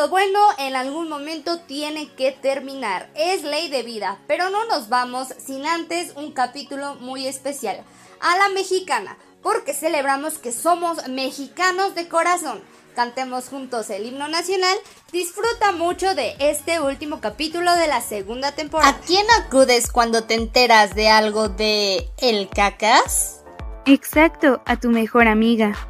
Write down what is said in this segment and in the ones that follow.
lo bueno en algún momento tiene que terminar. Es ley de vida, pero no nos vamos sin antes un capítulo muy especial. A la mexicana, porque celebramos que somos mexicanos de corazón. Cantemos juntos el himno nacional. Disfruta mucho de este último capítulo de la segunda temporada. ¿A quién acudes cuando te enteras de algo de el cacas? Exacto, a tu mejor amiga.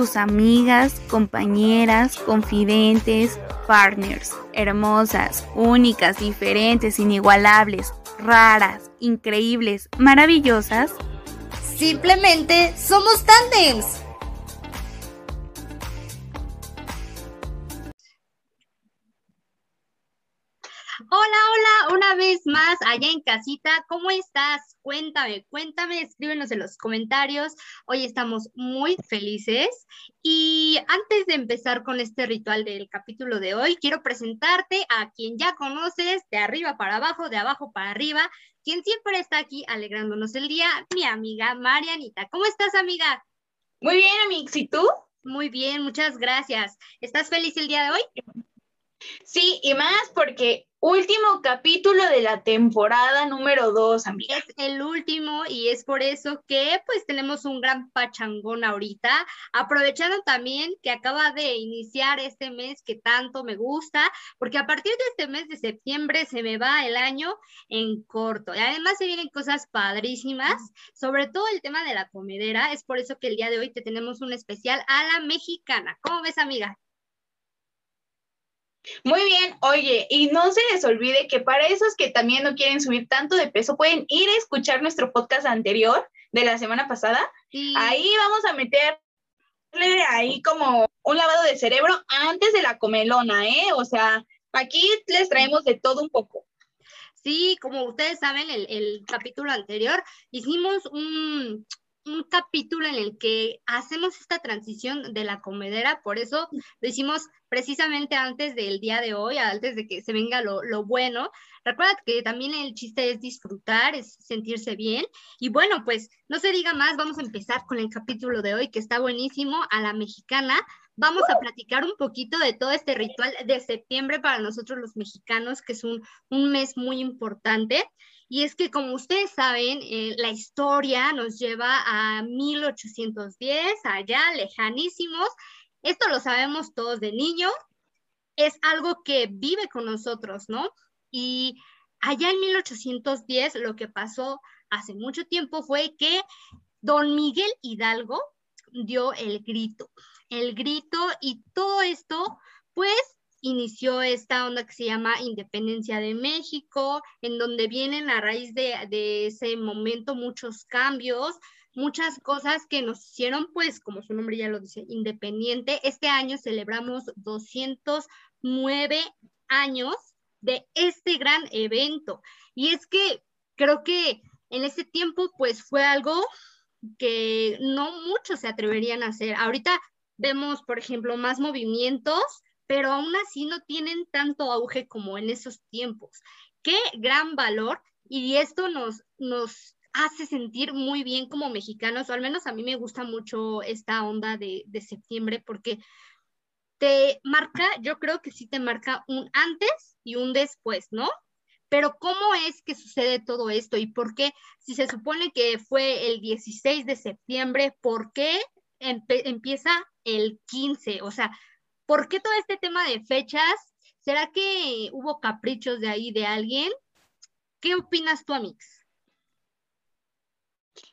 tus amigas, compañeras, confidentes, partners, hermosas, únicas, diferentes, inigualables, raras, increíbles, maravillosas. Simplemente somos tandems. Hola, hola, una vez más allá en casita, ¿cómo estás? Cuéntame, cuéntame, escríbenos en los comentarios. Hoy estamos muy felices y antes de empezar con este ritual del capítulo de hoy, quiero presentarte a quien ya conoces de arriba para abajo, de abajo para arriba, quien siempre está aquí alegrándonos el día, mi amiga Marianita. ¿Cómo estás, amiga? Muy bien, Amix, ¿y tú? Muy bien, muchas gracias. ¿Estás feliz el día de hoy? Sí, y más porque último capítulo de la temporada número 2, amiga. Es el último y es por eso que pues tenemos un gran pachangón ahorita, aprovechando también que acaba de iniciar este mes que tanto me gusta, porque a partir de este mes de septiembre se me va el año en corto. Y además se vienen cosas padrísimas, sobre todo el tema de la comedera, es por eso que el día de hoy te tenemos un especial a la mexicana. ¿Cómo ves, amiga? Muy bien, oye, y no se les olvide que para esos que también no quieren subir tanto de peso, pueden ir a escuchar nuestro podcast anterior de la semana pasada. Ahí vamos a meterle ahí como un lavado de cerebro antes de la comelona, ¿eh? O sea, aquí les traemos de todo un poco. Sí, como ustedes saben, el, el capítulo anterior hicimos un, un capítulo en el que hacemos esta transición de la comedera, por eso lo hicimos precisamente antes del día de hoy, antes de que se venga lo, lo bueno. Recuerda que también el chiste es disfrutar, es sentirse bien. Y bueno, pues no se diga más, vamos a empezar con el capítulo de hoy, que está buenísimo, a la mexicana. Vamos a platicar un poquito de todo este ritual de septiembre para nosotros los mexicanos, que es un, un mes muy importante. Y es que, como ustedes saben, eh, la historia nos lleva a 1810, allá, lejanísimos. Esto lo sabemos todos de niño. Es algo que vive con nosotros, ¿no? Y allá en 1810 lo que pasó hace mucho tiempo fue que don Miguel Hidalgo dio el grito, el grito y todo esto, pues inició esta onda que se llama Independencia de México, en donde vienen a raíz de, ese momento muchos cambios, muchas cosas que nos hicieron, pues, como su nombre ya lo dice, independiente. Este año celebramos 209 años de este gran evento. Y es que creo que en ese tiempo, pues, fue algo que no muchos se atreverían a hacer. Ahorita vemos, por ejemplo, más movimientos pero aún así no tienen tanto auge como en esos tiempos. Qué gran valor y esto nos, nos hace sentir muy bien como mexicanos, o al menos a mí me gusta mucho esta onda de, de septiembre porque te marca, yo creo que sí te marca un antes y un después, ¿no? Pero ¿cómo es que sucede todo esto y por qué? Si se supone que fue el 16 de septiembre, ¿por qué empieza el 15? O sea, ¿Por qué todo este tema de fechas? ¿Será que hubo caprichos de ahí de alguien? ¿Qué opinas tú, Amix?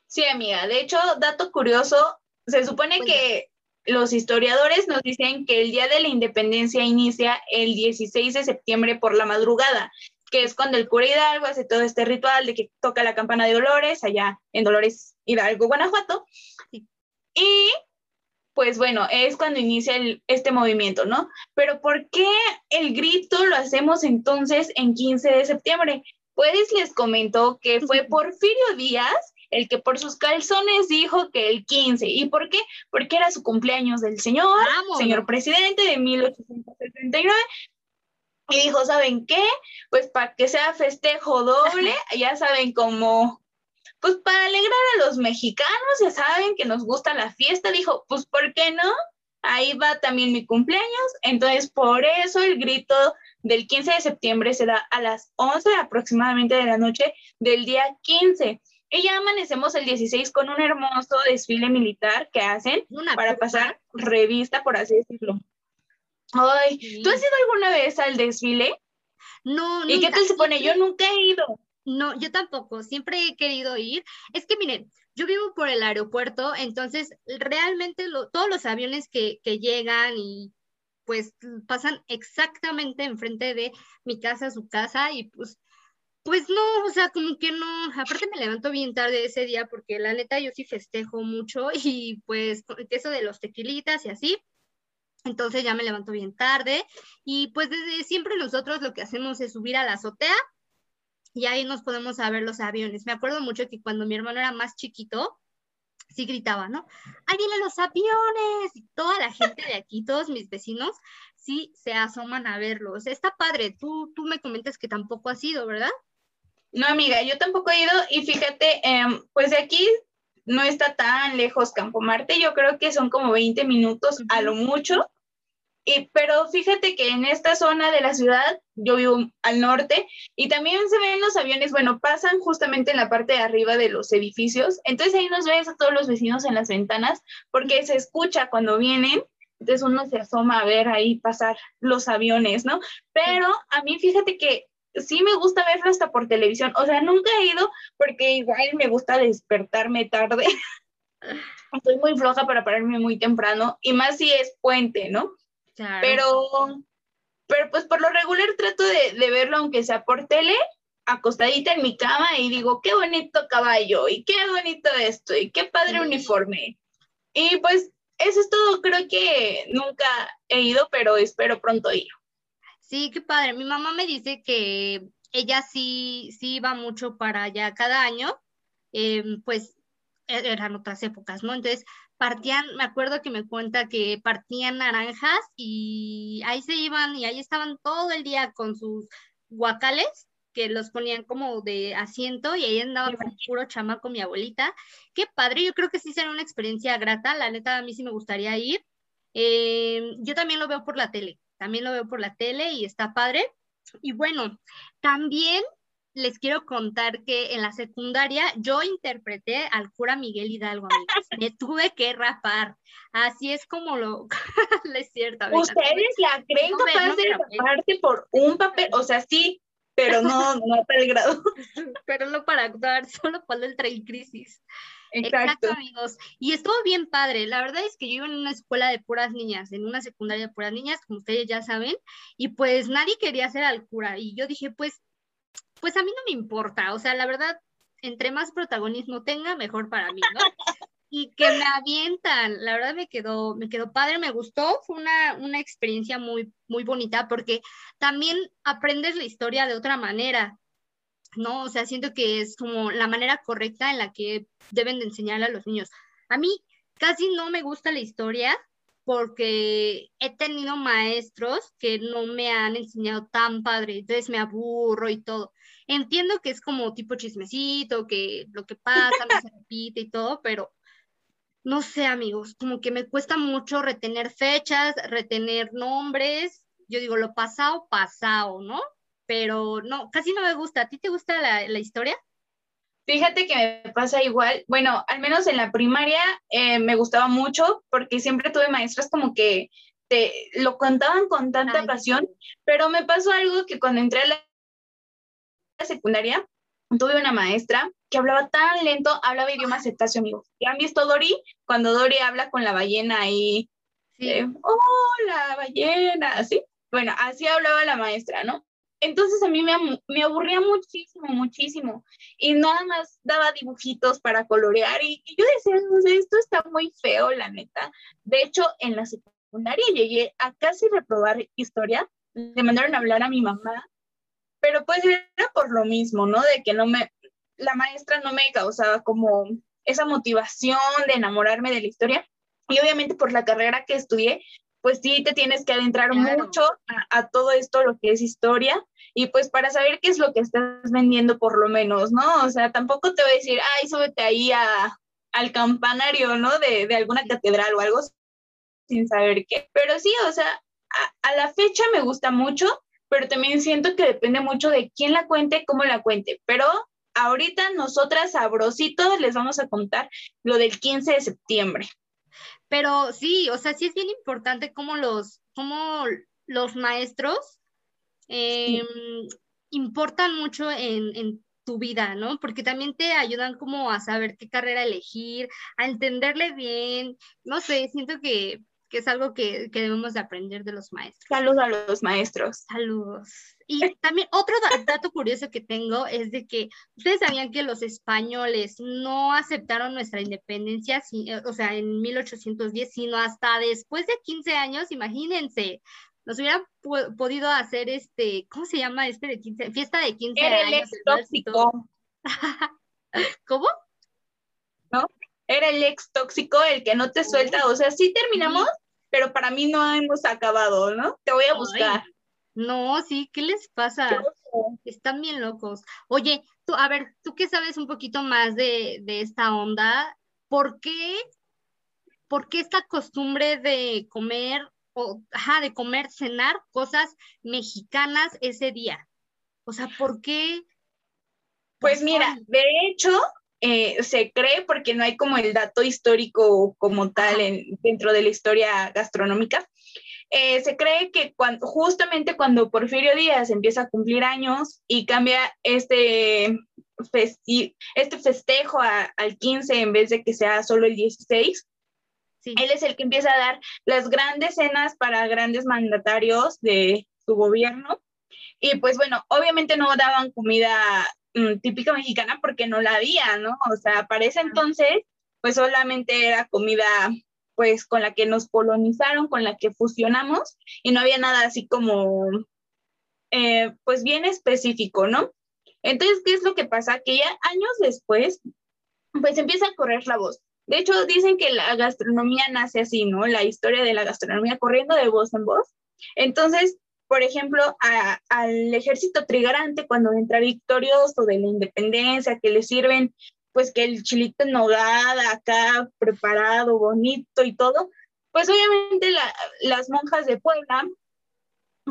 Sí, amiga. De hecho, dato curioso, se supone que los historiadores nos dicen que el Día de la Independencia inicia el 16 de septiembre por la madrugada, que es cuando el cura Hidalgo hace todo este ritual de que toca la campana de Dolores, allá en Dolores Hidalgo, Guanajuato. Y pues bueno, es cuando inicia este movimiento, ¿no? Pero ¿por qué el grito lo hacemos entonces en 15 de septiembre? pues les comentó que fue Porfirio Díaz el que por sus calzones dijo que el 15. ¿Y por qué? Porque era su cumpleaños del señor, señor presidente de 1879. Y dijo, ¿saben qué? Pues para que sea festejo doble, ya saben cómo, pues para alegrar a los mexicanos, ya saben que nos gusta la fiesta, dijo, pues ¿por qué no? Ahí va también mi cumpleaños. Entonces, por eso el grito del 15 de septiembre se da a las 11 aproximadamente de la noche del día 15. Y ya amanecemos el 16 con un hermoso desfile militar que hacen para pasar revista, por así decirlo. Ay, ¿tú has ido alguna vez al desfile? No, ¿Y qué tal se pone? Yo nunca he ido. No, yo tampoco, siempre he querido ir. Es que miren, yo vivo por el aeropuerto, entonces realmente todos los aviones que, que llegan y pues pasan exactamente enfrente de mi casa, su casa, y pues pues no, o sea, como que no, aparte me levanto bien tarde ese día porque la neta yo sí festejo mucho y pues eso de los tequilitas y así, entonces ya me levanto bien tarde y pues desde siempre nosotros lo que hacemos es subir a la azotea y ahí nos podemos ver los aviones. Me acuerdo mucho que cuando mi hermano era más chiquito, sí gritaba, ¿no? ¡Ahí vienen los aviones! Y toda la gente de aquí, todos mis vecinos, sí se asoman a verlos. Está padre, tú, tú me comentas que tampoco has ido, ¿verdad? No, amiga, yo tampoco he ido y fíjate, em, pues de aquí no está tan lejos Campo Marte, yo creo que son como 20 minutos a lo mucho. Y, pero fíjate que en esta zona de la ciudad, yo vivo al norte, y también se ven los aviones, bueno, pasan justamente en la parte de arriba de los edificios, entonces ahí nos ves a todos los vecinos en las ventanas, porque se escucha cuando vienen, entonces uno se asoma a ver ahí pasar los aviones, ¿no? Pero a mí fíjate que sí me gusta verlo hasta por televisión. O sea, nunca he ido porque igual me gusta despertarme tarde. Estoy muy floja para pararme muy temprano y más si es puente, ¿no? Pero, pero pues por lo regular trato de, de verlo aunque sea por tele, acostadita en mi cama y digo, qué bonito caballo y qué bonito esto y qué padre uniforme. Y pues eso es todo, creo que nunca he ido, pero espero pronto ir. Sí, qué padre. Mi mamá me dice que ella sí, sí iba mucho para allá cada año, em, pues e-, eran otras épocas, ¿no? Entonces partían, me acuerdo que me cuenta que partían naranjas y ahí se iban y ahí estaban todo el día con sus guacales que los ponían como de asiento y ahí andaba con puro chamaco mi abuelita. Qué padre, yo creo que sí será una experiencia grata, la neta a mí sí me gustaría ir. Em, yo también lo veo por la tele, también lo veo por la tele y está padre. Y bueno, también les quiero contar que en la secundaria yo interpreté al cura Miguel Hidalgo, amigos. Me tuve que rapar. Así es como lo... es cierto. ¿Ustedes la creen capaz de raparte por un papel? O sea, sí, pero no, no para el grado. pero no para actuar, solo cuando el trail crisis. Exacto. amigos. Y estuvo bien padre. La verdad es que yo iba en una escuela de puras niñas, en una secundaria de puras niñas, como ustedes ya saben, y pues nadie quería ser al cura. Y yo dije, pues, pues a mí no me importa. O sea, la verdad, entre más protagonismo tenga, mejor para mí, ¿no? y que me avientan. La verdad me quedó, me quedó padre, me gustó. Fue una, una experiencia muy, muy bonita porque también aprendes la historia de otra manera. ¿No? O sea, siento que es como la manera correcta en la que deben de enseñarle a los niños. A mí casi no me gusta la historia porque he tenido maestros que no me han enseñado tan padre, entonces me aburro y todo. Entiendo que es como tipo chismecito, que lo que pasa no se repite y todo, pero no sé, amigos, como que me cuesta mucho retener fechas, retener nombres. Yo digo, lo pasado, pasado, ¿no? Pero no, casi no me gusta. ¿A ti te gusta la, historia? Fíjate que me pasa igual. Bueno, al menos en la primaria eh, me gustaba mucho porque siempre tuve maestras como que te lo contaban con tanta pasión, pero me pasó algo que cuando entré a la secundaria tuve una maestra que hablaba tan lento, hablaba idioma cetáceo, amigos. ¿Y han visto Dory? Cuando Dory habla con la ballena ahí, sí. oh, ballena, así. Bueno, así hablaba la maestra, ¿no? Entonces a mí me, aburría muchísimo, muchísimo. Y nada más daba dibujitos para colorear. Y, yo decía, esto está muy feo, la neta. De hecho, en la secundaria llegué a casi reprobar historia. Le mandaron a hablar a mi mamá. pero pues era por lo mismo, ¿no? De que no me, la maestra no me causaba como esa motivación de enamorarme de la historia. Y obviamente por la carrera que estudié, pues sí te tienes que adentrar mucho a, todo esto, lo que es historia, y pues para saber qué es lo que estás vendiendo por lo menos, ¿no? O sea, tampoco te voy a decir, ay, súbete ahí a, al campanario, ¿no? De, de alguna catedral o algo sin saber qué. Pero sí, o sea, a, a, la fecha me gusta mucho, pero también siento que depende mucho de quién la cuente, cómo la cuente. Pero ahorita nosotras, sabrosito, les vamos a contar lo del 15 de septiembre. Pero sí, o sea, sí es bien importante cómo los, cómo los maestros em, importan mucho en, en tu vida, ¿no? Porque también te ayudan como a saber qué carrera elegir, a entenderle bien, no sé, siento que que es algo que, debemos de aprender de los maestros. Saludos a los maestros. Saludos. Y también otro dato curioso que tengo es de que ustedes sabían que los españoles no aceptaron nuestra independencia, eh, o sea, en 1810, sino hasta después de 15 años, imagínense, nos hubieran podido hacer este, ¿cómo se llama este de 15? Fiesta de 15 Era años. El ex tóxico. ¿Cómo? ¿No? era el ex tóxico, el que no te suelta, o sea, sí terminamos, pero para mí no hemos acabado, ¿no? Te voy a buscar. No, sí, ¿qué les pasa? Están bien locos. Oye, tú, a ver, tú que sabes un poquito más de, esta onda, ¿por qué, ¿por qué esta costumbre de comer, o, ajá, de comer, cenar cosas mexicanas ese día? O sea, ¿por qué? Pues mira, de hecho, eh, se cree porque no hay como el dato histórico como tal en, dentro de la historia gastronómica. Eh, se cree que cuando, justamente cuando Porfirio Díaz empieza a cumplir años y cambia este, este festejo al 15 en vez de que sea solo el 16, él es el que empieza a dar las grandes cenas para grandes mandatarios de su gobierno. Y pues bueno, obviamente no daban comida Mm, típica mexicana porque no la había, ¿no? O sea, para ese entonces, pues solamente era comida pues con la que nos colonizaron, con la que fusionamos y no había nada así como, eh, pues bien específico, ¿no? Entonces, ¿qué es lo que pasa? Que ya años después, pues empieza a correr la voz. De hecho, dicen que la gastronomía nace así, ¿no? La historia de la gastronomía corriendo de voz en voz. Entonces, por ejemplo, al ejército trigarante cuando entra victorioso de la independencia, que le sirven pues que el chilito en nogada acá preparado, bonito y todo, pues obviamente las monjas de Puebla,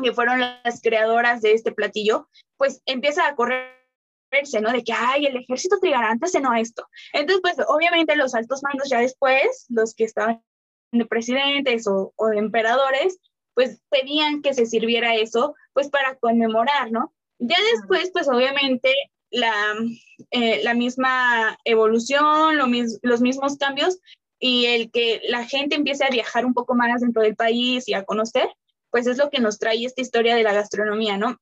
que fueron las creadoras de este platillo, pues empieza a correrse, ¿no? De que, ay, el ejército trigarante cenó esto. Entonces, pues obviamente los altos mandos ya después, los que estaban de presidentes o, o de emperadores, pues pedían que se sirviera eso, pues para conmemorar, ¿no? Ya después, pues obviamente la, eh, la misma evolución, lo los mismos cambios y el que la gente empiece a viajar un poco más dentro del país y a conocer, pues es lo que nos trae esta historia de la gastronomía, ¿no?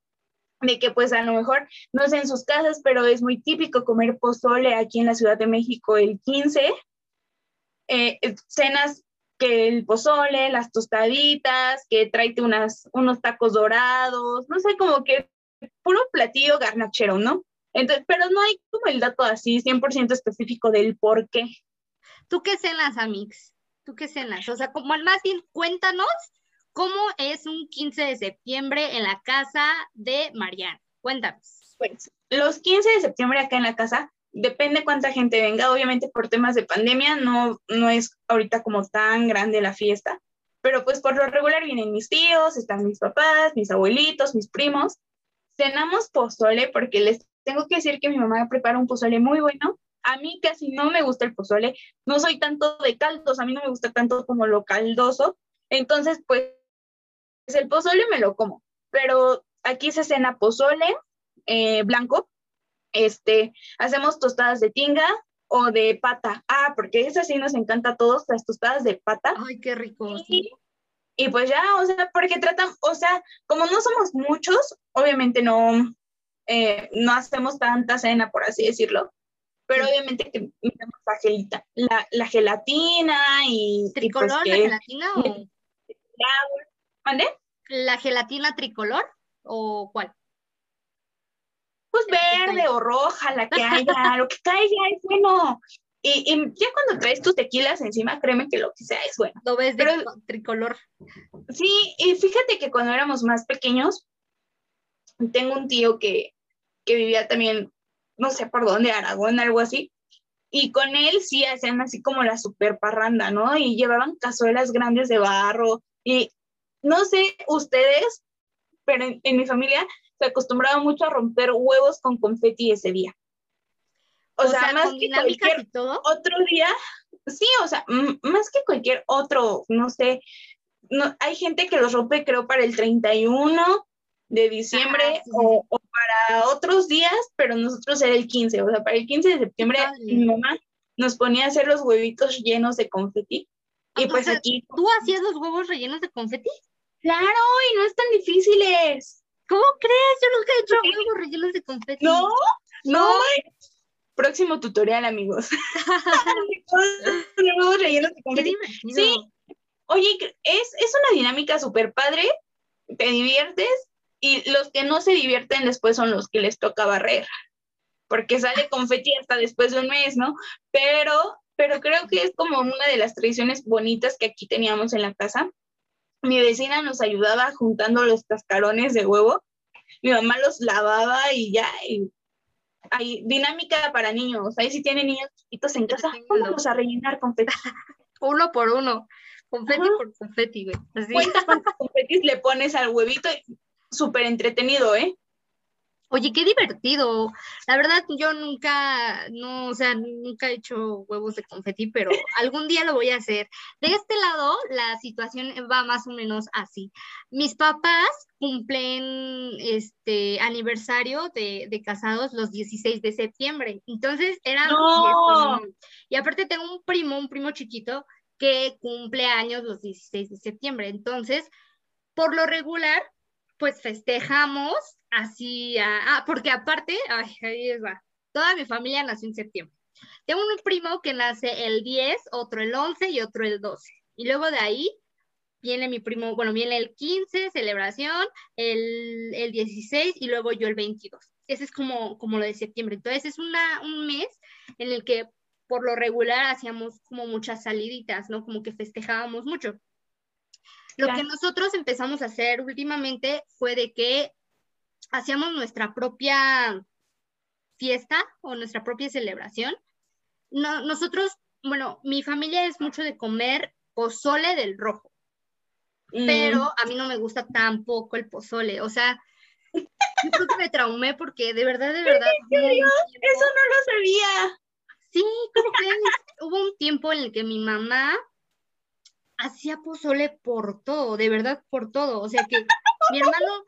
De que pues a lo mejor no sé en sus casas, pero es muy típico comer pozole aquí en la Ciudad de México el 15, eh, cenas que el pozole, las tostaditas, que tráete unas, unos tacos dorados, no sé, como que puro platillo garnachero, ¿no? Entonces, pero no hay como el dato así 100% específico del por qué. ¿Tú qué cenas, Amix? ¿Tú qué cenas? O sea, como más bien cuéntanos cómo es un 15 de septiembre en la casa de Mariana. Cuéntanos. Pues los 15 de septiembre acá en la casa depende cuánta gente venga, obviamente por temas de pandemia no, no es ahorita como tan grande la fiesta, pero pues por lo regular vienen mis tíos, están mis papás, mis abuelitos, mis primos. Cenamos pozole porque les tengo que decir que mi mamá prepara un pozole muy bueno. A mí casi no me gusta el pozole, no soy tanto de caldos, a mí no me gusta tanto como lo caldoso. Entonces, pues el pozole me lo como, pero aquí se cena pozole eh, blanco, este, hacemos tostadas de tinga o de pata. Ah, porque esa sí nos encanta a todos, las tostadas de pata. Ay, qué rico. Y, pues ya, o sea, porque tratan, o sea, como no somos muchos, obviamente no, eh, no hacemos tanta cena, por así decirlo. Pero obviamente que la, gelita, la, gelatina y. Pues ¿Tricolor la gelatina o.? ¿Mande? ¿La gelatina tricolor o cuál? pues verde o roja, la que haya, lo que caiga es bueno. Y, ya cuando traes tus tequilas encima, créeme que lo que sea es bueno. Lo ves de tricolor. Sí, y fíjate que cuando éramos más pequeños, tengo un tío que, que vivía también, no sé por dónde, Aragón, algo así, y con él sí hacían así como la super parranda, ¿no? Y llevaban cazuelas grandes de barro, y no sé ustedes, pero en, mi familia se acostumbraba mucho a romper huevos con confeti ese día. O, sea, más que cualquier otro día, sí, o sea, más que cualquier otro, no sé, no, hay gente que los rompe creo para el 31 de diciembre ah, o, para otros días, pero nosotros era el 15, o sea, para el 15 de septiembre mi mamá nos ponía a hacer los huevitos llenos de confeti. y pues aquí... ¿Tú hacías los huevos rellenos de confeti? Claro, y no es tan difíciles. ¿Cómo crees? Yo nunca he hecho huevos rellenos de confeti. No, no. Próximo tutorial, amigos. huevos rellenos de confeti. Sí. Oye, es, es una dinámica súper padre. Te diviertes y los que no se divierten después son los que les toca barrer, porque sale confeti hasta después de un mes, ¿no? Pero, pero creo que es como una de las tradiciones bonitas que aquí teníamos en la casa mi vecina nos ayudaba juntando los cascarones de huevo. Mi mamá los lavaba y ya. hay dinámica para niños. Ahí si tienen niños chiquitos en casa, vamos a rellenar confeti. uno por uno. Confeti por confeti, güey. Así. Cuenta cuántos confetis le pones al huevito. Súper entretenido, ¿eh? Oye, qué divertido. La verdad, yo nunca, no, o sea, nunca he hecho huevos de confeti, pero algún día lo voy a hacer. De este lado, la situación va más o menos así. Mis papás cumplen este aniversario de, casados los 16 de septiembre. Entonces, era... No. Y aparte tengo un primo, un primo chiquito, que cumple años los 16 de septiembre. Entonces, por lo regular, pues festejamos así, ah, porque aparte, ay, ahí va, toda mi familia nació en septiembre. Tengo un primo que nace el 10, otro el 11 y otro el 12. Y luego de ahí viene mi primo, bueno, viene el 15, celebración, el, el 16 y luego yo el 22. Ese es como, como lo de septiembre. Entonces es una, un mes en el que por lo regular hacíamos como muchas saliditas, ¿no? Como que festejábamos mucho. Lo que nosotros empezamos a hacer últimamente fue de que hacíamos nuestra propia fiesta o nuestra propia celebración. No, nosotros, bueno, mi familia es mucho de comer pozole del rojo, mm. pero a mí no me gusta tampoco el pozole, o sea, yo creo que me traumé porque de verdad, de verdad. Eso no lo sabía. Sí, como que hubo un tiempo en el que mi mamá hacía pozole por todo, de verdad por todo. O sea que mi hermano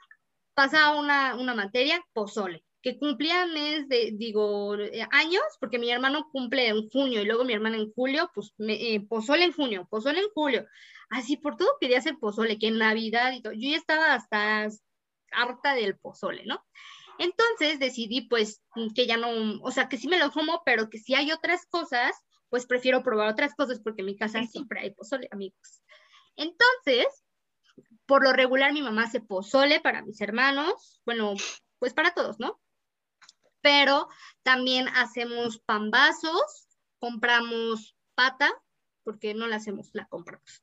pasaba una, una materia, pozole, que cumplía mes de, digo, eh, años, porque mi hermano cumple en junio y luego mi hermana en julio, pues eh, pozole en junio, pozole en julio. Así por todo quería hacer pozole, que en Navidad y todo. Yo ya estaba hasta harta del pozole, ¿no? Entonces decidí pues que ya no, o sea, que sí me lo como, pero que si hay otras cosas, pues prefiero probar otras cosas porque en mi casa siempre hay pozole, amigos. Entonces, por lo regular, mi mamá hace pozole para mis hermanos, bueno, pues para todos, ¿no? Pero también hacemos pambazos, compramos pata, porque no la hacemos, la compramos.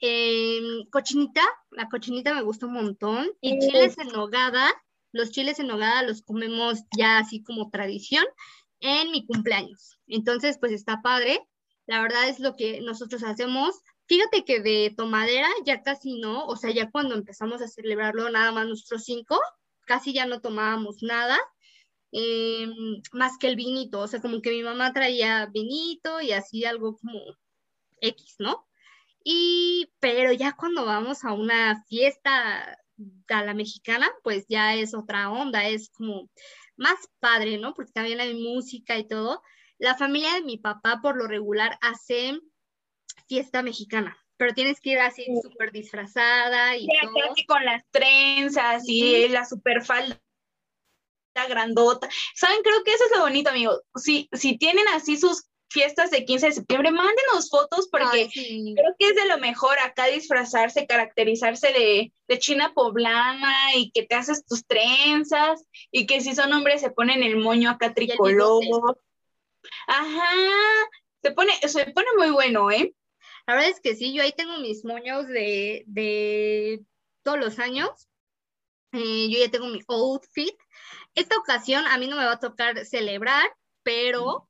Em, cochinita, la cochinita me gusta un montón. Y chiles en nogada, los chiles en nogada los comemos ya así como tradición en mi cumpleaños. Entonces, pues está padre. La verdad es lo que nosotros hacemos. Fíjate que de tomadera ya casi no, o sea, ya cuando empezamos a celebrarlo, nada más nosotros cinco, casi ya no tomábamos nada, em, más que el vinito, o sea, como que mi mamá traía vinito y así algo como X, ¿no? Y, pero ya cuando vamos a una fiesta a la mexicana, pues ya es otra onda, es como más padre, ¿no? Porque también hay música y todo. La familia de mi papá por lo regular hace fiesta mexicana, pero tienes que ir así súper disfrazada y todo. Así con las trenzas y la super falda grandota. ¿Saben? Creo que eso es lo bonito, amigo. Si, si tienen así sus fiestas de 15 de septiembre, mándenos fotos porque creo que es de lo mejor acá disfrazarse, caracterizarse de, de, china poblana y que te haces tus trenzas y que si son hombres se ponen el moño acá tricolor. Ajá, se pone, se pone muy bueno, ¿eh? La verdad es que sí, yo ahí tengo mis moños de, de todos los años. Eh, yo ya tengo mi outfit. Esta ocasión a mí no me va a tocar celebrar, pero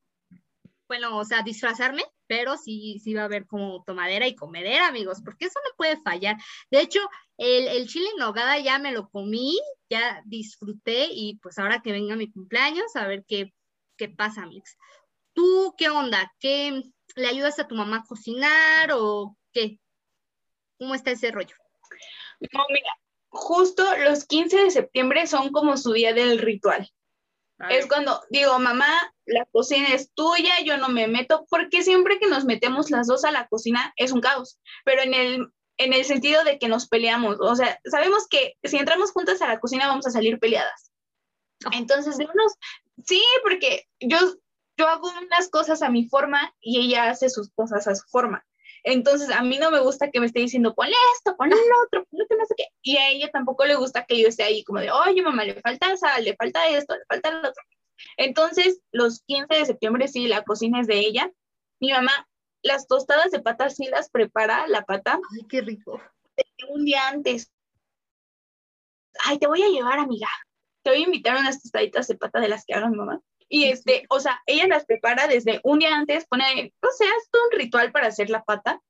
bueno, o sea, disfrazarme, pero sí, sí va a haber como tomadera y comedera, amigos, porque eso no puede fallar. De hecho, el, chile en nogada ya me lo comí, ya disfruté y pues ahora que venga mi cumpleaños, a ver qué, qué pasa, Mix. ¿Tú qué onda? ¿Qué le ayudas a tu mamá a cocinar o qué? ¿Cómo está ese rollo? No, mira, justo los 15 de septiembre son como su día del ritual. Es cuando digo, mamá, la cocina es tuya, yo no me meto, porque siempre que nos metemos las dos a la cocina es un caos, pero en el, en el sentido de que nos peleamos, o sea, sabemos que si entramos juntas a la cocina vamos a salir peleadas. Entonces, unos, sí, porque yo, yo hago unas cosas a mi forma y ella hace sus cosas a su forma. Entonces, a mí no me gusta que me esté diciendo, ponle esto, ponle lo otro, ponle no sé qué. Y a ella tampoco le gusta que yo esté ahí como de, oye, mamá, le falta sal, le falta esto, le falta lo otro. Entonces, los 15 de septiembre, sí, la cocina es de ella. Mi mamá, las tostadas de pata sí las prepara, la pata. Ay, qué rico. Un día antes. Ay, te voy a llevar, amiga. Te voy a invitar unas tostaditas de pata de las que haga mi mamá. Y este, o sea, ella las prepara desde un día antes, pone, o sea, es todo un ritual para hacer la pata.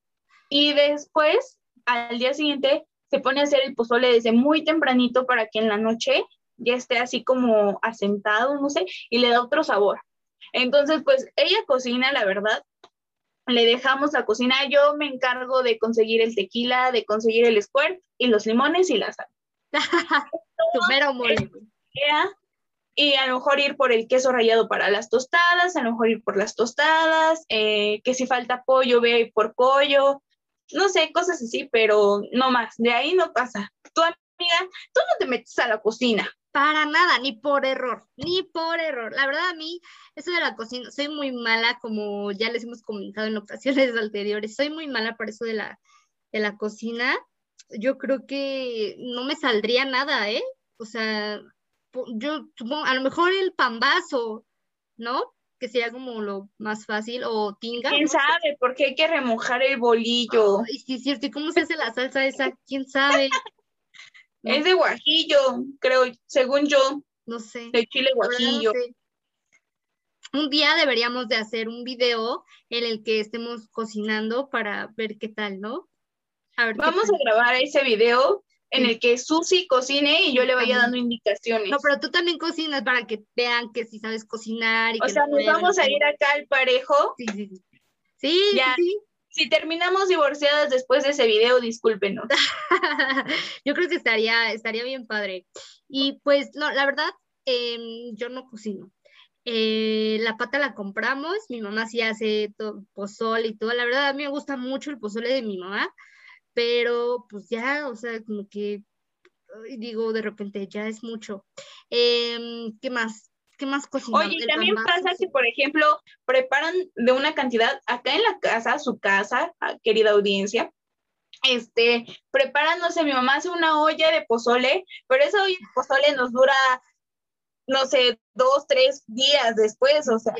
Y después, al día siguiente, se pone a hacer el pozole desde muy tempranito para que en la noche ya esté así como asentado, no sé, y le da otro sabor. Entonces, pues ella cocina, la verdad, le dejamos la cocina, yo me encargo de conseguir el tequila, de conseguir el squirt y los limones y la sal. Tu mole y a lo mejor ir por el queso rallado para las tostadas, a lo mejor ir por las tostadas, eh, que si falta pollo, ve por pollo, no sé, cosas así, pero no más, de ahí no pasa. Tu amiga, tú no te metes a la cocina. Para nada, ni por error, ni por error. La verdad a mí, eso de la cocina, soy muy mala, como ya les hemos comentado en ocasiones anteriores, soy muy mala por eso de la, de la cocina. Yo creo que no me saldría nada, ¿eh? O sea, yo supongo, a lo mejor el pambazo, ¿no? Que sería como lo más fácil, o tinga. ¿Quién sabe? Porque hay que remojar el bolillo. Sí, es cierto. ¿Y cómo se hace la salsa esa? ¿Quién sabe? Es de guajillo, creo, según yo. No sé. De chile guajillo. Un día deberíamos de hacer un video en el que estemos cocinando para ver qué tal, ¿no? Vamos a grabar ese video en el que Susi cocine y yo le vaya dando indicaciones. No, pero tú también cocinas para que vean que si sabes cocinar. Y o sea, nos vamos a ir acá al parejo. Sí, sí, sí. Sí, sí. Si terminamos divorciadas después de ese video, discúlpenos. yo creo que estaría, estaría bien padre. Y pues, no, la verdad, em, yo no cocino. Eh, la pata la compramos, mi mamá sí hace pozole y todo. La verdad, a mí me gusta mucho el pozole de mi mamá pero pues ya, o sea, como que digo de repente, ya es mucho. Em, ¿Qué más? ¿Qué más cocinan? Oye, también pasa que, por ejemplo, preparan de una cantidad, acá en la casa, su casa, ah, querida audiencia, este, preparan, no sé, mi mamá hace una olla de pozole, pero esa olla de pozole nos dura no sé, dos, tres días después, o sea,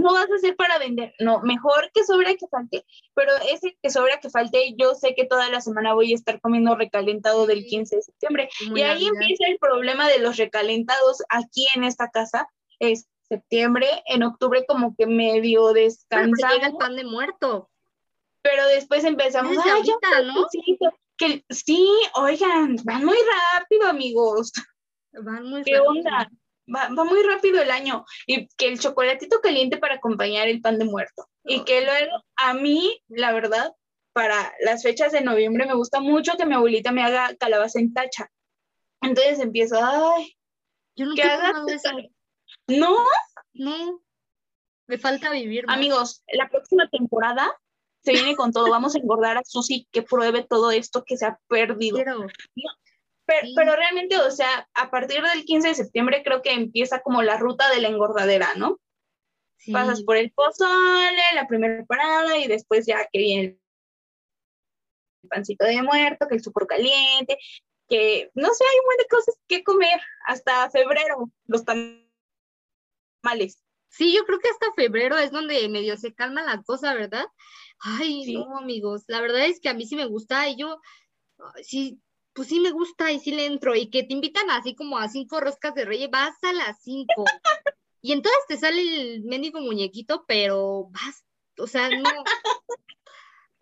no vas a hacer para vender, no, mejor que sobra que falte, pero ese que sobra que falte, yo sé que toda la semana voy a estar comiendo recalentado del 15 de septiembre, y ahí empieza el problema de los recalentados aquí en esta casa, es septiembre, en octubre como que medio descansamos. Llega el pan de muerto. Pero después empezamos, ay, ¿no? Que, sí, oigan, van muy rápido, amigos. Van muy ¿Qué onda? Va, muy rápido el año y que el chocolatito caliente para acompañar el pan de muerto. Y que luego a mí, la verdad, para las fechas de noviembre me gusta mucho que mi abuelita me haga calabaza en tacha. Entonces empiezo, ay, yo no quiero eso. ¿No? No, me falta vivir. Amigos, la próxima temporada se viene con todo. Vamos a engordar a Susi que pruebe todo esto que se ha perdido. Pero, realmente, o sea, a partir del 15 de septiembre creo que empieza como la ruta de la engordadera, ¿no? Pasas por el pozole, la primera parada y después ya que viene el pancito de muerto, que el súper caliente, que no sé, hay un montón de cosas que comer hasta febrero, los tamales. Sí, yo creo que hasta febrero es donde medio se calma la cosa, ¿verdad? Ay, no, amigos, la verdad es que a mí sí me gusta y yo, sí, pues sí me gusta y sí le entro y que te invitan así como a cinco roscas de reyes, vas a las cinco. y entonces te sale el mendigo muñequito, pero vas, o sea, no.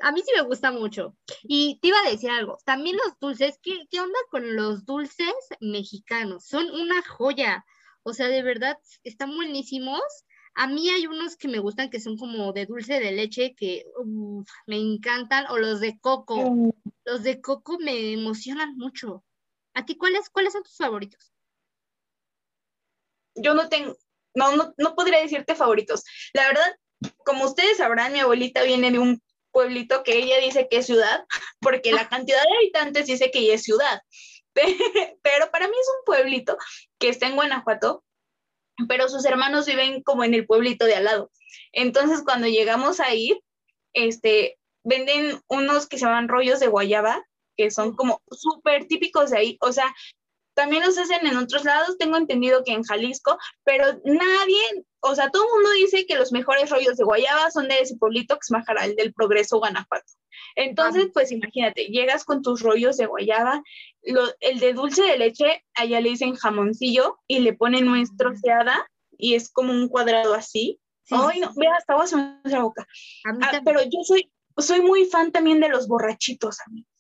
A mí sí me gusta mucho. Y te iba a decir algo, también los dulces, ¿qué, qué onda con los dulces mexicanos? Son una joya. O sea, de verdad, están buenísimos. A mí hay unos que me gustan que son como de dulce de leche que me encantan, o los de coco. Mm. Los de coco me emocionan mucho. ¿A ti cuáles, cuáles son tus favoritos? Yo no tengo, no, no, no podría decirte favoritos. La verdad, como ustedes sabrán, mi abuelita viene de un pueblito que ella dice que es ciudad, porque la cantidad de habitantes dice que es ciudad. Pero para mí es un pueblito que está en Guanajuato, pero sus hermanos viven como en el pueblito de al lado. Entonces, cuando llegamos a ir, este, venden unos que se llaman rollos de guayaba, que son como súper típicos de ahí. O sea, también los hacen en otros lados, tengo entendido que en Jalisco, pero nadie, o sea, todo el mundo dice que los mejores rollos de guayaba son de ese pueblito que es Majaral del Progreso, Guanajuato. Entonces, pues imagínate, llegas con tus rollos de guayaba, el de dulce de leche, allá le dicen jamoncillo y le ponen nuez troceada y es como un cuadrado así. Ay, no, vea, hasta vos en la boca. Ah, pero yo soy, soy muy fan también de los borrachitos, amigos.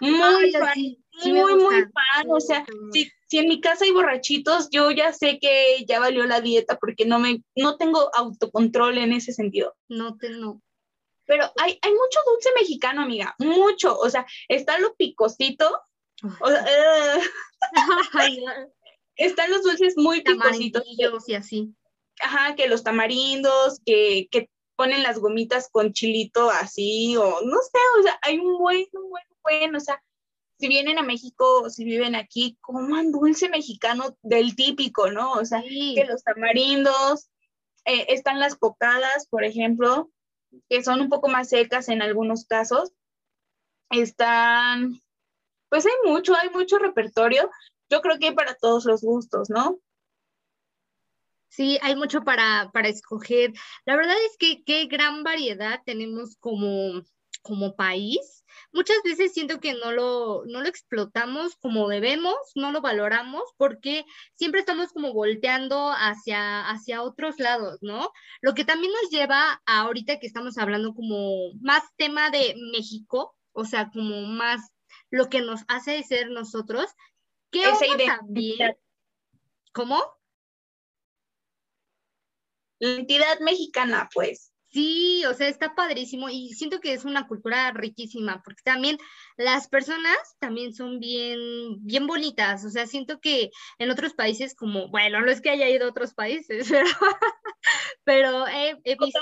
Muy fan, muy, muy fan. O sea, si, si, en mi casa hay borrachitos, yo ya sé que ya valió la dieta porque no me, no tengo autocontrol en ese sentido. No te, no. Pero hay, hay mucho dulce mexicano, amiga, mucho. O sea, está lo picosito. O sea, están los dulces muy picositos. y así. Ajá, que los tamarindos, que, que ponen las gomitas con chilito así, o no sé, o sea, hay un buen, un buen, buen, o sea, si vienen a México o si viven aquí, coman dulce mexicano del típico, ¿no? O sea, que los tamarindos, eh, están las cocadas, por ejemplo, que son un poco más secas en algunos casos. Están, pues hay mucho, hay mucho repertorio. Yo creo que hay para todos los gustos, ¿no? Sí, hay mucho para, para escoger. La verdad es que qué gran variedad tenemos como, como país muchas veces siento que no lo, no lo explotamos como debemos, no lo valoramos porque siempre estamos como volteando hacia, hacia otros lados, ¿no? Lo que también nos lleva a ahorita que estamos hablando como más tema de México, o sea, como más lo que nos hace ser nosotros. ¿Qué Esa idea. también? ¿Cómo? La entidad mexicana, pues. Sí, o sea, está padrísimo y siento que es una cultura riquísima porque también las personas también son bien, bien bonitas, o sea, siento que en otros países como, bueno, no es que haya ido a otros países, pero, he, visto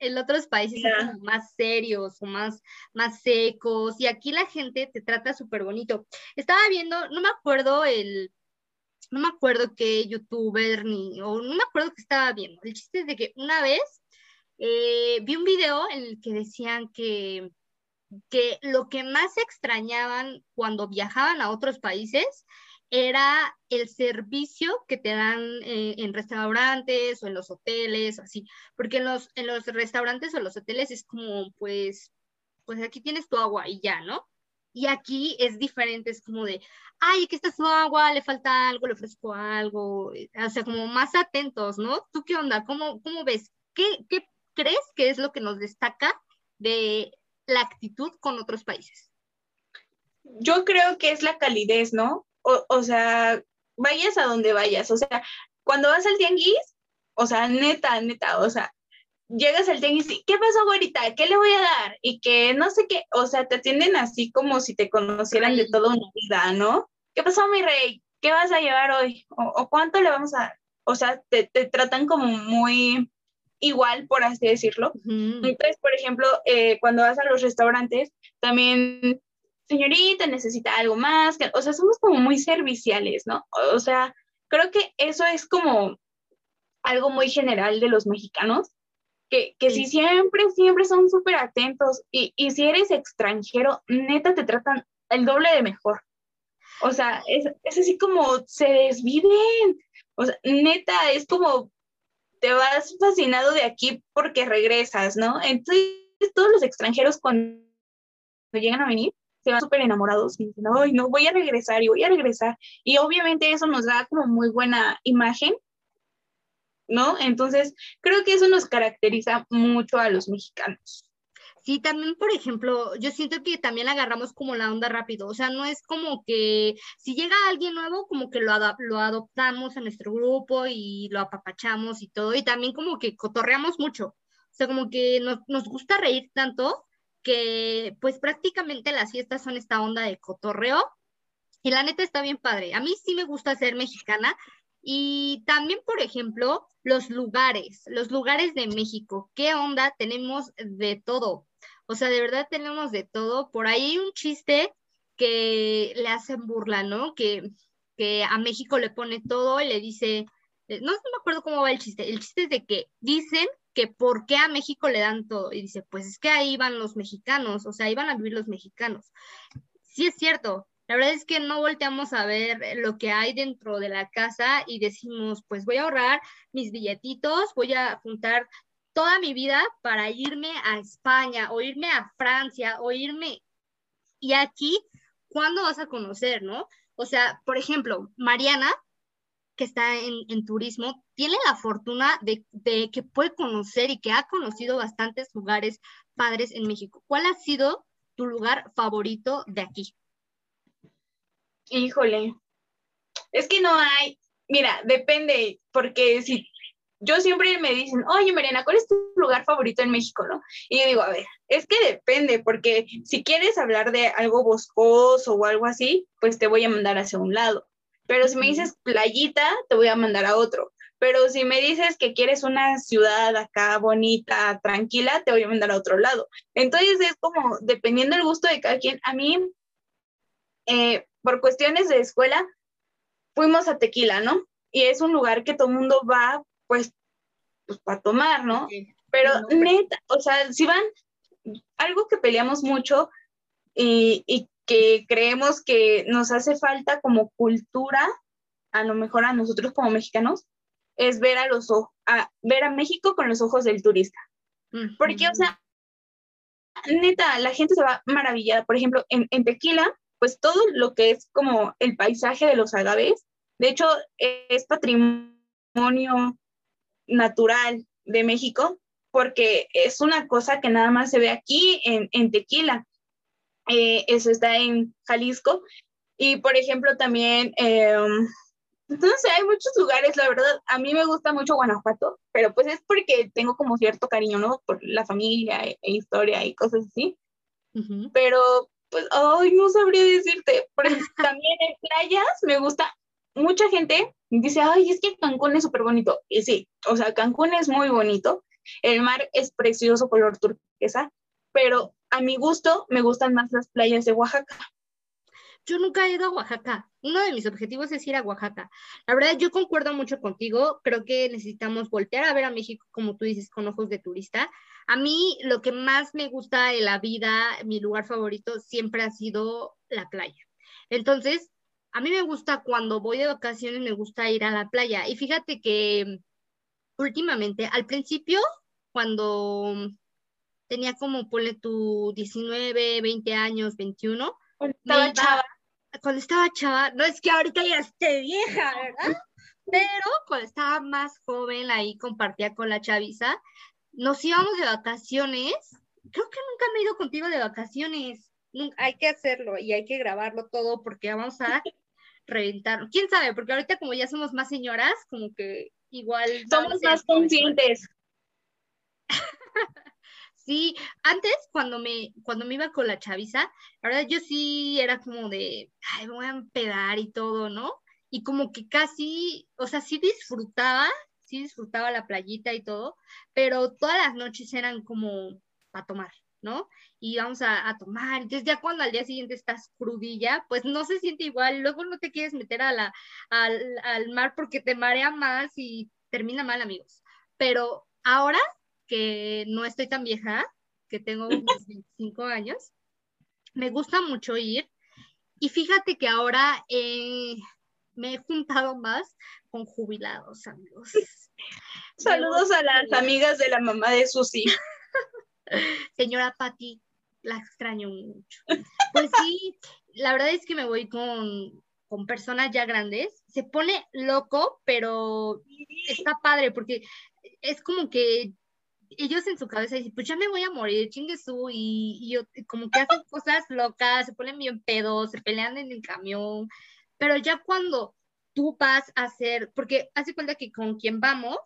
en otros países son más serios o más, más secos y aquí la gente te trata súper bonito. Estaba viendo, no me acuerdo el no me acuerdo qué youtuber ni, o no me acuerdo qué estaba viendo. El chiste es de que una vez eh, vi un video en el que decían que, que lo que más extrañaban cuando viajaban a otros países era el servicio que te dan eh, en restaurantes o en los hoteles, así, porque en los, en los restaurantes o los hoteles es como, pues, pues aquí tienes tu agua y ya, ¿no? Y aquí es diferente, es como de, ay, aquí está su agua, le falta algo, le ofrezco algo, o sea, como más atentos, ¿no? ¿Tú qué onda? ¿Cómo, cómo ves? ¿Qué, qué crees que es lo que nos destaca de la actitud con otros países? Yo creo que es la calidez, ¿no? O, sea, vayas a donde vayas, o sea, cuando vas al tianguis, o sea, neta, neta, o sea, llegas al tianguis y, ¿qué pasó, ahorita? ¿Qué le voy a dar? Y que no sé qué, o sea, te atienden así como si te conocieran de toda una vida, ¿no? ¿Qué pasó, mi rey? ¿Qué vas a llevar hoy? ¿O, cuánto le vamos a dar? O sea, te, te, tratan como muy, igual, por así decirlo. Entonces, por ejemplo, eh, cuando vas a los restaurantes, también, señorita, necesita algo más, o sea, somos como muy serviciales, ¿no? O sea, creo que eso es como algo muy general de los mexicanos, que, que sí. si siempre, siempre son súper atentos y, y si eres extranjero, neta te tratan el doble de mejor. O sea, es, es así como se desviven. O sea, neta, es como te vas fascinado de aquí porque regresas, ¿no? Entonces, todos los extranjeros cuando llegan a venir se van súper enamorados y dicen, ay, no, voy a regresar y voy a regresar. Y obviamente eso nos da como muy buena imagen, ¿no? Entonces, creo que eso nos caracteriza mucho a los mexicanos. Sí, también, por ejemplo, yo siento que también agarramos como la onda rápido, o sea, no es como que si llega alguien nuevo, como que lo, lo adoptamos a nuestro grupo y lo apapachamos y todo, y también como que cotorreamos mucho, o sea, como que nos, nos gusta reír tanto que pues prácticamente las fiestas son esta onda de cotorreo, y la neta está bien padre. A mí sí me gusta ser mexicana, y también, por ejemplo, los lugares, los lugares de México. ¿Qué onda? Tenemos de todo. O sea, de verdad tenemos de todo. Por ahí hay un chiste que le hacen burla, ¿no? Que, que a México le pone todo y le dice, eh, no, me acuerdo cómo va el chiste. El chiste es de que dicen que por qué a México le dan todo. Y dice, pues es que ahí van los mexicanos, o sea, ahí van a vivir los mexicanos. Sí es cierto. La verdad es que no volteamos a ver lo que hay dentro de la casa y decimos, pues voy a ahorrar mis billetitos, voy a juntar toda mi vida para irme a España o irme a Francia o irme... Y aquí, ¿cuándo vas a conocer, no? O sea, por ejemplo, Mariana, que está en, turismo, tiene la fortuna de, de, que puede conocer y que ha conocido bastantes lugares padres en México. ¿Cuál ha sido tu lugar favorito de aquí? Híjole, es que no hay, mira, depende, porque si yo siempre me dicen, oye, Mariana, ¿cuál es tu lugar favorito en México, no? Y yo digo, a ver, es que depende, porque si quieres hablar de algo boscoso o algo así, pues te voy a mandar hacia un lado. Pero si me dices playita, te voy a mandar a otro. Pero si me dices que quieres una ciudad acá bonita, tranquila, te voy a mandar a otro lado. Entonces es como, dependiendo del gusto de cada quien, a mí, eh, por cuestiones de escuela, fuimos a Tequila, ¿no? Y es un lugar que todo el mundo va pues, pues para tomar, ¿no? Pero neta, o sea, si van, algo que peleamos mucho y, y, que creemos que nos hace falta como cultura, a lo mejor a nosotros como mexicanos, es ver a los a ver a México con los ojos del turista. Porque, o sea, neta, la gente se va maravillada. Por ejemplo, en, en Tequila, pues todo lo que es como el paisaje de los agaves, de hecho, es patrimonio natural de México, porque es una cosa que nada más se ve aquí en, en Tequila. Eh, eso está en Jalisco. Y por ejemplo, también, eh, no sé, hay muchos lugares, la verdad, a mí me gusta mucho Guanajuato, pero pues es porque tengo como cierto cariño, ¿no? Por la familia e, e historia y cosas así. Pero, pues, ay, no sabría decirte. Por ejemplo, también en playas me gusta mucha gente dice, ay, es que Cancún es súper bonito. Y sí, o sea, Cancún es muy bonito. El mar es precioso, color turquesa, pero a mi gusto me gustan más las playas de Oaxaca. Yo nunca he ido a Oaxaca. Uno de mis objetivos es ir a Oaxaca. La verdad, yo concuerdo mucho contigo. Creo que necesitamos voltear a ver a México, como tú dices, con ojos de turista. A mí, lo que más me gusta de la vida, mi lugar favorito, siempre ha sido la playa. Entonces, a mí me gusta cuando voy de vacaciones, me gusta ir a la playa. Y fíjate que últimamente, al principio, cuando tenía como, ponle tu 19, 20 años, 21. Cuando estaba chava. Cuando estaba chava, no es que ahorita ya esté vieja, ¿verdad? Pero cuando estaba más joven, ahí compartía con la chaviza, nos íbamos de vacaciones. Creo que nunca me he ido contigo de vacaciones. Hay que hacerlo y hay que grabarlo todo porque vamos a reventar. ¿Quién sabe? Porque ahorita como ya somos más señoras, como que igual... Somos más conscientes. sí, antes cuando me, cuando me iba con la chaviza, la verdad yo sí era como de, ay, voy a empedar y todo, ¿no? Y como que casi, o sea, sí disfrutaba, sí disfrutaba la playita y todo, pero todas las noches eran como para tomar. ¿no? Y vamos a, tomar. Entonces ya cuando al día siguiente estás crudilla, pues no se siente igual. Luego no te quieres meter a la, al, al mar porque te marea más y termina mal, amigos. Pero ahora que no estoy tan vieja, que tengo unos 25 años, me gusta mucho ir. Y fíjate que ahora eh, me he juntado más con jubilados, amigos. Saludos a las amigas de la mamá de Susi. Señora Patti, la extraño mucho. Pues sí, la verdad es que me voy con, con personas ya grandes. Se pone loco, pero está padre porque es como que ellos en su cabeza dicen, pues ya me voy a morir, chingue su, y, y, como que hacen cosas locas, se ponen bien pedos, se pelean en el camión, pero ya cuando tú vas a hacer, porque hace cuenta que con quien vamos,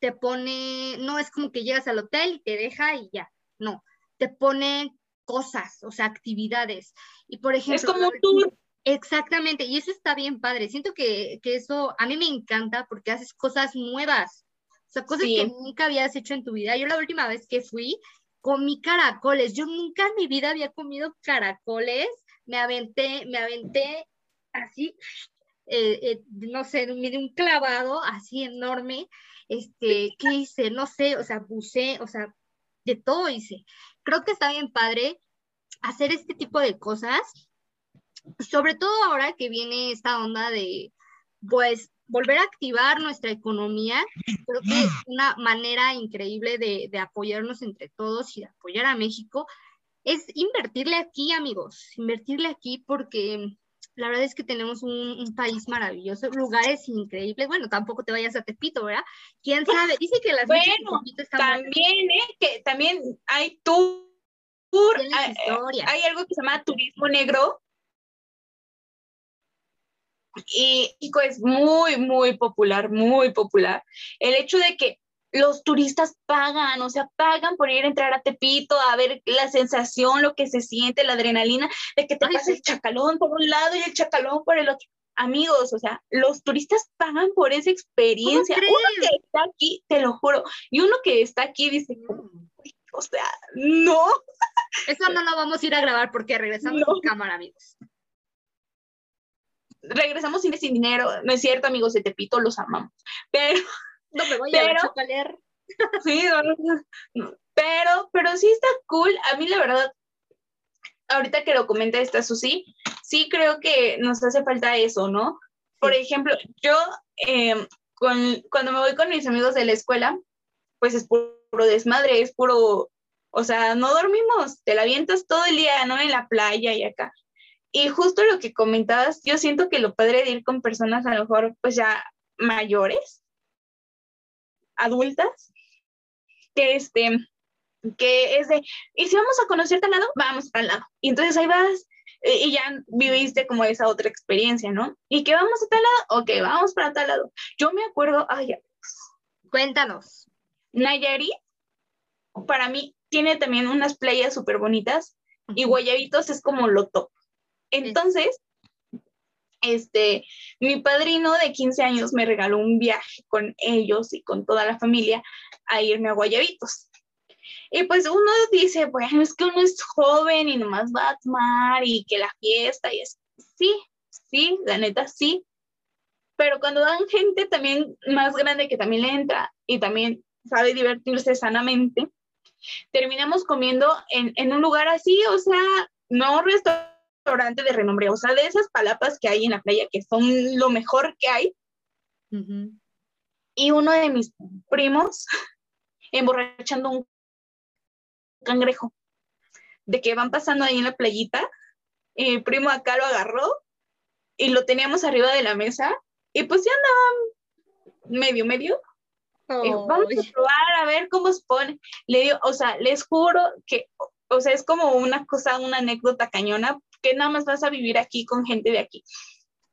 te pone, no es como que llegas al hotel y te deja y ya, no, te pone cosas, o sea, actividades. Y por ejemplo... Es como tú. Exactamente, y eso está bien padre. Siento que, que, eso a mí me encanta porque haces cosas nuevas, o sea, cosas que nunca habías hecho en tu vida. Yo la última vez que fui, comí caracoles. Yo nunca en mi vida había comido caracoles. Me aventé, me aventé así, eh, eh, no sé, me un clavado así enorme. Este, ¿qué hice? No sé, o sea, bucé, o sea, de todo hice. Creo que está bien padre hacer este tipo de cosas, sobre todo ahora que viene esta onda de, pues, volver a activar nuestra economía, creo que es una manera increíble de, de, apoyarnos entre todos y de apoyar a México, es invertirle aquí, amigos, invertirle aquí porque la verdad es que tenemos un, país maravilloso, lugares increíbles. Bueno, tampoco te vayas a Tepito, ¿verdad? ¿Quién sabe? Dice que las bueno, también, ¿eh? Que también hay tour, hay, hay algo que se llama turismo negro, y México es muy, muy popular, muy popular. El hecho de que los turistas pagan, o sea, pagan por ir a entrar a Tepito, a ver la sensación, lo que se siente, la adrenalina, de que te pasa el chacalón por un lado y el chacalón por el otro. Amigos, o sea, los turistas pagan por esa experiencia. Uno que está aquí, te lo juro, y uno que está aquí dice, o sea, no. Eso no lo vamos a ir a grabar porque regresamos con cámara, amigos regresamos sin, sin dinero. No es cierto, amigos de Tepito, los amamos. Pero. No me voy a chocalear. Sí, pero, pero sí está cool. A mí, la verdad, ahorita que lo comenta esta Susi, sí creo que nos hace falta eso, ¿no? Por ejemplo, yo, em, con, cuando me voy con mis amigos de la escuela, pues es puro desmadre, es puro, o sea, no dormimos, te la avientas todo el día, ¿no? En la playa y acá. Y justo lo que comentabas, yo siento que lo padre de ir con personas a lo mejor pues ya mayores, adultas, que este, que es de, y si vamos a conocer tal lado, vamos al lado. Y entonces ahí vas eh, y ya viviste como esa otra experiencia, ¿no? ¿Y que vamos a tal lado? Ok, vamos para tal lado. Yo me acuerdo, ay, cuéntanos. Nayarit, para mí, tiene también unas playas súper bonitas y Guayabitos es como lo top. Entonces, este, mi padrino de 15 años me regaló un viaje con ellos y con toda la familia a irme a Guayabitos. Y pues uno dice, bueno, es que uno es joven y nomás va a tomar y que la fiesta y es, sí, sí, la neta sí. Pero cuando dan gente también más grande que también le entra y también sabe divertirse sanamente, terminamos comiendo en, en un lugar así, o sea, no restaurante restaurante de renombre, o sea, de esas palapas que hay en la playa que son lo mejor que hay. Y uno de mis primos emborrachando un cangrejo, de que van pasando ahí en la playita, y mi primo acá lo agarró y lo teníamos arriba de la mesa y pues ya andaban medio, medio. vamos a probar a ver cómo se pone. Le dio, o sea, les juro que, o sea, es como una cosa, una anécdota cañona, que nada más vas a vivir aquí con gente de aquí.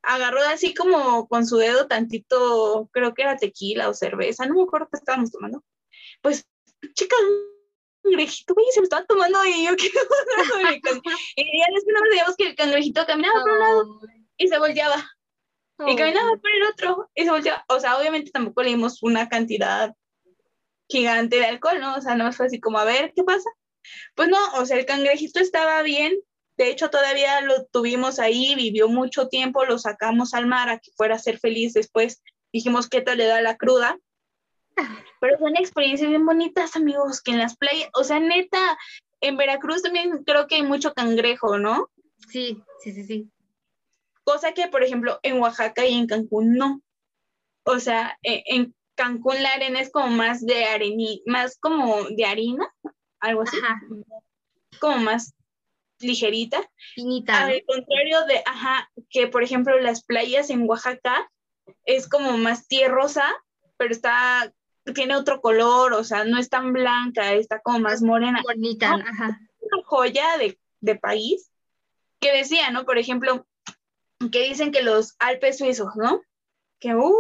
Agarró así como con su dedo tantito, creo que era tequila o cerveza, no me acuerdo qué estábamos tomando. Pues, chica, cangrejito, güey, se me estaba tomando y yo qué Y ya después nos veíamos que el cangrejito caminaba por un lado y se volteaba. Y caminaba por el otro y se volteaba. O sea, obviamente tampoco le dimos una cantidad gigante de alcohol, ¿no? O sea, no fue así como, a ver, ¿qué pasa? Pues no, o sea, el cangrejito estaba bien, de hecho, todavía lo tuvimos ahí, vivió mucho tiempo, lo sacamos al mar a que fuera a ser feliz después dijimos qué tal le da la cruda. Pero son experiencias bien bonitas, amigos, que en las playas, o sea, neta, en Veracruz también creo que hay mucho cangrejo, ¿no? Sí, sí, sí, sí. Cosa que, por ejemplo, en Oaxaca y en Cancún no. O sea, e, en, Cancún la arena es como más de arena, más como de harina, algo así. Ajá. Como más ligerita. Finita. Al contrario de, ajá, que por ejemplo las playas en Oaxaca es como más tierrosa, pero está, tiene otro color, o sea, no es tan blanca, está como más morena. Bonita, ajá. Una joya de, de país que decía, ¿no? Por ejemplo, que dicen que los Alpes suizos, ¿no? Que, uy,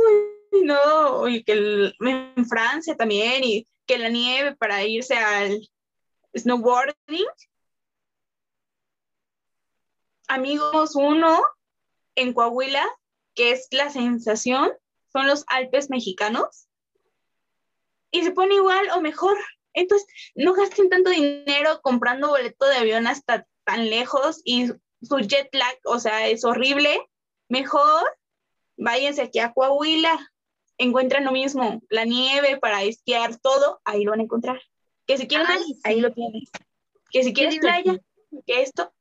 no, y que en Francia también, y que la nieve para irse al snowboarding. Amigos, uno en Coahuila, que es la sensación, son los Alpes mexicanos. Y se pone igual o mejor. Entonces, no gasten tanto dinero comprando boleto de avión hasta tan lejos y su jet lag, o sea, es horrible, mejor váyanse aquí a Coahuila, encuentran lo mismo, la nieve para esquiar, todo, ahí lo van a encontrar. Que si quieren ahí lo tienen. Que si quieres playa, que esto,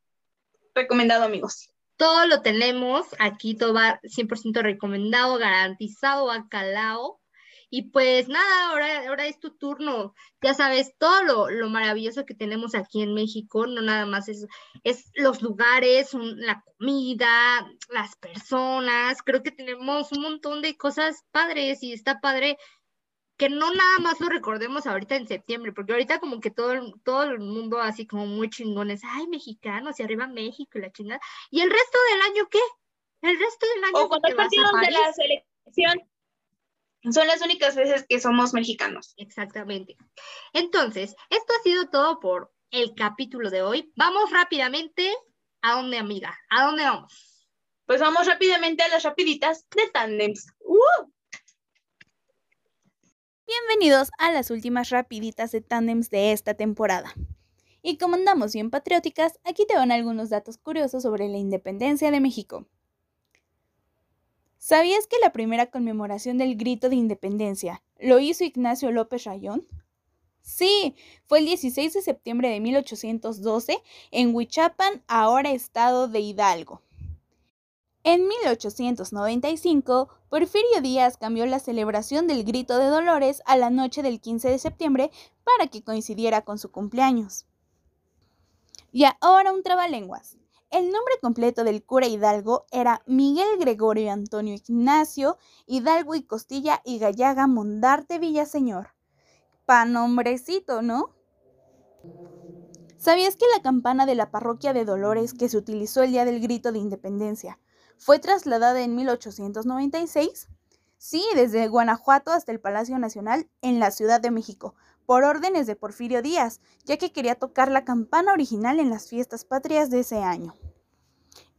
recomendado amigos. Todo lo tenemos aquí, todo va 100% recomendado, garantizado, bacalao. Y pues nada, ahora, ahora es tu turno. Ya sabes, todo lo, maravilloso que tenemos aquí en México, no nada más es, es los lugares, la comida, las personas. Creo que tenemos un montón de cosas padres y está padre que no nada más lo recordemos ahorita en septiembre, porque ahorita como que todo, todo el mundo así como muy chingones, ay, mexicanos y arriba México y la chingada. ¿Y el resto del año qué? El resto del año. O cuando partidos de la selección son las únicas veces que somos mexicanos. Exactamente. Entonces, esto ha sido todo por el capítulo de hoy. Vamos rápidamente. ¿A dónde, amiga? ¿A dónde vamos? Pues vamos rápidamente a las rapiditas de Tandems. ¡Uh! Bienvenidos a las últimas rapiditas de Tandems de esta temporada. Y como andamos bien patrióticas, aquí te van algunos datos curiosos sobre la independencia de México. ¿Sabías que la primera conmemoración del grito de independencia lo hizo Ignacio López Rayón? Sí, fue el 16 de septiembre de 1812 en Huichapan, ahora estado de Hidalgo. En 1895, Porfirio Díaz cambió la celebración del Grito de Dolores a la noche del 15 de septiembre para que coincidiera con su cumpleaños. Y ahora un trabalenguas. El nombre completo del cura Hidalgo era Miguel Gregorio Antonio Ignacio Hidalgo y Costilla y Gallaga Mondarte Villaseñor. Pa nombrecito, ¿no? ¿Sabías que la campana de la parroquia de Dolores que se utilizó el día del grito de independencia fue trasladada en 1896? Sí, desde Guanajuato hasta el Palacio Nacional en la Ciudad de México, por órdenes de Porfirio Díaz, ya que quería tocar la campana original en las fiestas patrias de ese año.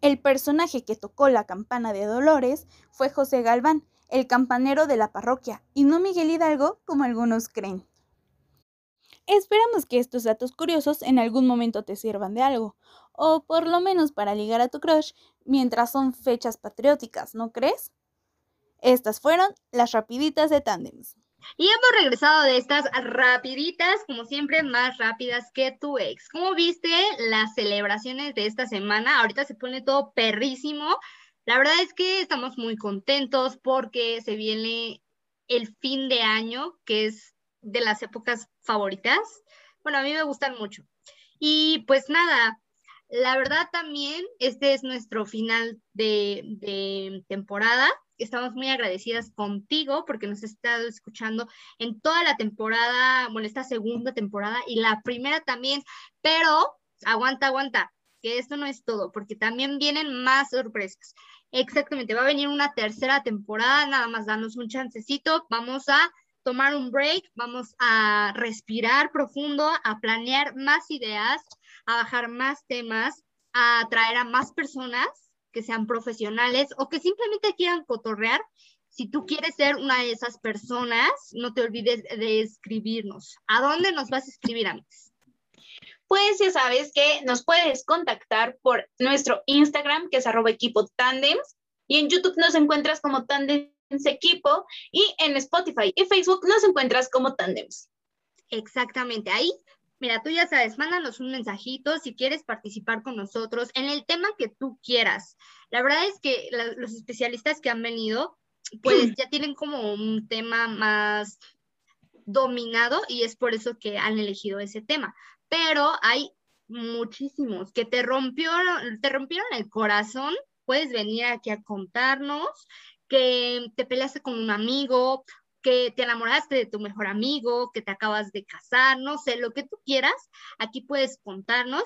El personaje que tocó la campana de Dolores fue José Galván, el campanero de la parroquia, y no Miguel Hidalgo, como algunos creen. Esperamos que estos datos curiosos en algún momento te sirvan de algo, o por lo menos para ligar a tu crush mientras son fechas patrióticas, ¿no crees? Estas fueron las rapiditas de Tandems. Y hemos regresado de estas rapiditas, como siempre, más rápidas que tu ex. ¿Cómo viste las celebraciones de esta semana? Ahorita se pone todo perrísimo. La verdad es que estamos muy contentos porque se viene el fin de año, que es de las épocas favoritas. Bueno, a mí me gustan mucho. Y pues nada, la verdad también, este es nuestro final de, temporada estamos muy agradecidas contigo porque nos has estado escuchando en toda la temporada, bueno, esta segunda temporada y la primera también, pero aguanta, aguanta, que esto no es todo, porque también vienen más sorpresas. Exactamente, va a venir una tercera temporada, nada más danos un chancecito, vamos a tomar un break, vamos a respirar profundo, a planear más ideas, a bajar más temas, a traer a más personas que sean profesionales o que simplemente quieran cotorrear. Si tú quieres ser una de esas personas, no te olvides de escribirnos. ¿A dónde nos vas a escribir, amigos? Pues ya sabes que nos puedes contactar por nuestro Instagram, que es arroba equipo y en YouTube nos encuentras como Tandems Equipo y en Spotify y Facebook nos encuentras como Tandems. Exactamente, ahí, mira, tú ya sabes, mándanos un mensajito si quieres participar con nosotros en el tema que tú quieras. La verdad es que los especialistas que han venido, pues ya tienen como un tema más dominado y es por eso que han elegido ese tema. Pero hay muchísimos que te rompieron, te rompieron el corazón. Puedes venir aquí a contarnos que te peleaste con un amigo, que te enamoraste de tu mejor amigo, que te acabas de casar, no sé, lo que tú quieras, aquí puedes contarnos.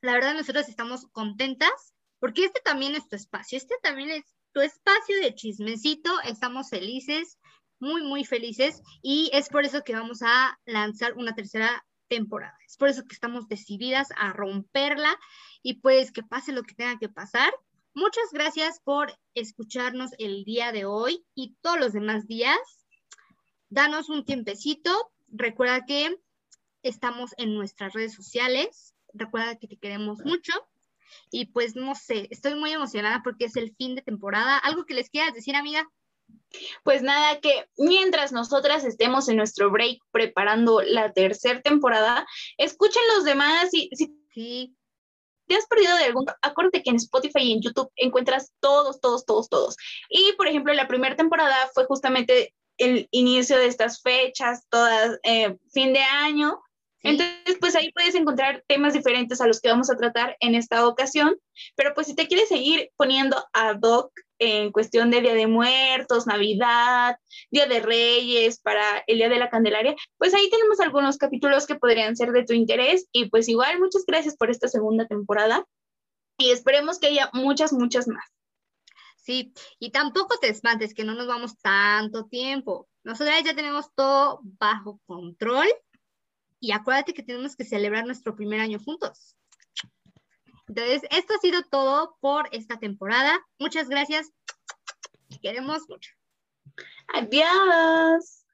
La verdad, nosotros estamos contentas porque este también es tu espacio, este también es tu espacio de chismecito, estamos felices, muy, muy felices y es por eso que vamos a lanzar una tercera temporada. Es por eso que estamos decididas a romperla y pues que pase lo que tenga que pasar. Muchas gracias por escucharnos el día de hoy y todos los demás días. Danos un tiempecito. Recuerda que estamos en nuestras redes sociales. Recuerda que te queremos mucho. Y pues no sé, estoy muy emocionada porque es el fin de temporada. ¿Algo que les quieras decir, amiga? Pues nada, que mientras nosotras estemos en nuestro break preparando la tercera temporada, escuchen los demás y si te has perdido de algún, acuérdate que en Spotify y en YouTube encuentras todos, todos, todos, todos. Y por ejemplo, la primera temporada fue justamente el inicio de estas fechas, todas, eh, fin de año. Entonces, pues ahí puedes encontrar temas diferentes a los que vamos a tratar en esta ocasión. Pero pues si te quieres seguir poniendo ad hoc en cuestión de Día de Muertos, Navidad, Día de Reyes, para el Día de la Candelaria, pues ahí tenemos algunos capítulos que podrían ser de tu interés y pues igual muchas gracias por esta segunda temporada y esperemos que haya muchas, muchas más. Sí, y tampoco te espantes que no nos vamos tanto tiempo. Nosotras ya tenemos todo bajo control y acuérdate que tenemos que celebrar nuestro primer año juntos. Entonces, esto ha sido todo por esta temporada. Muchas gracias. queremos mucho. Adiós.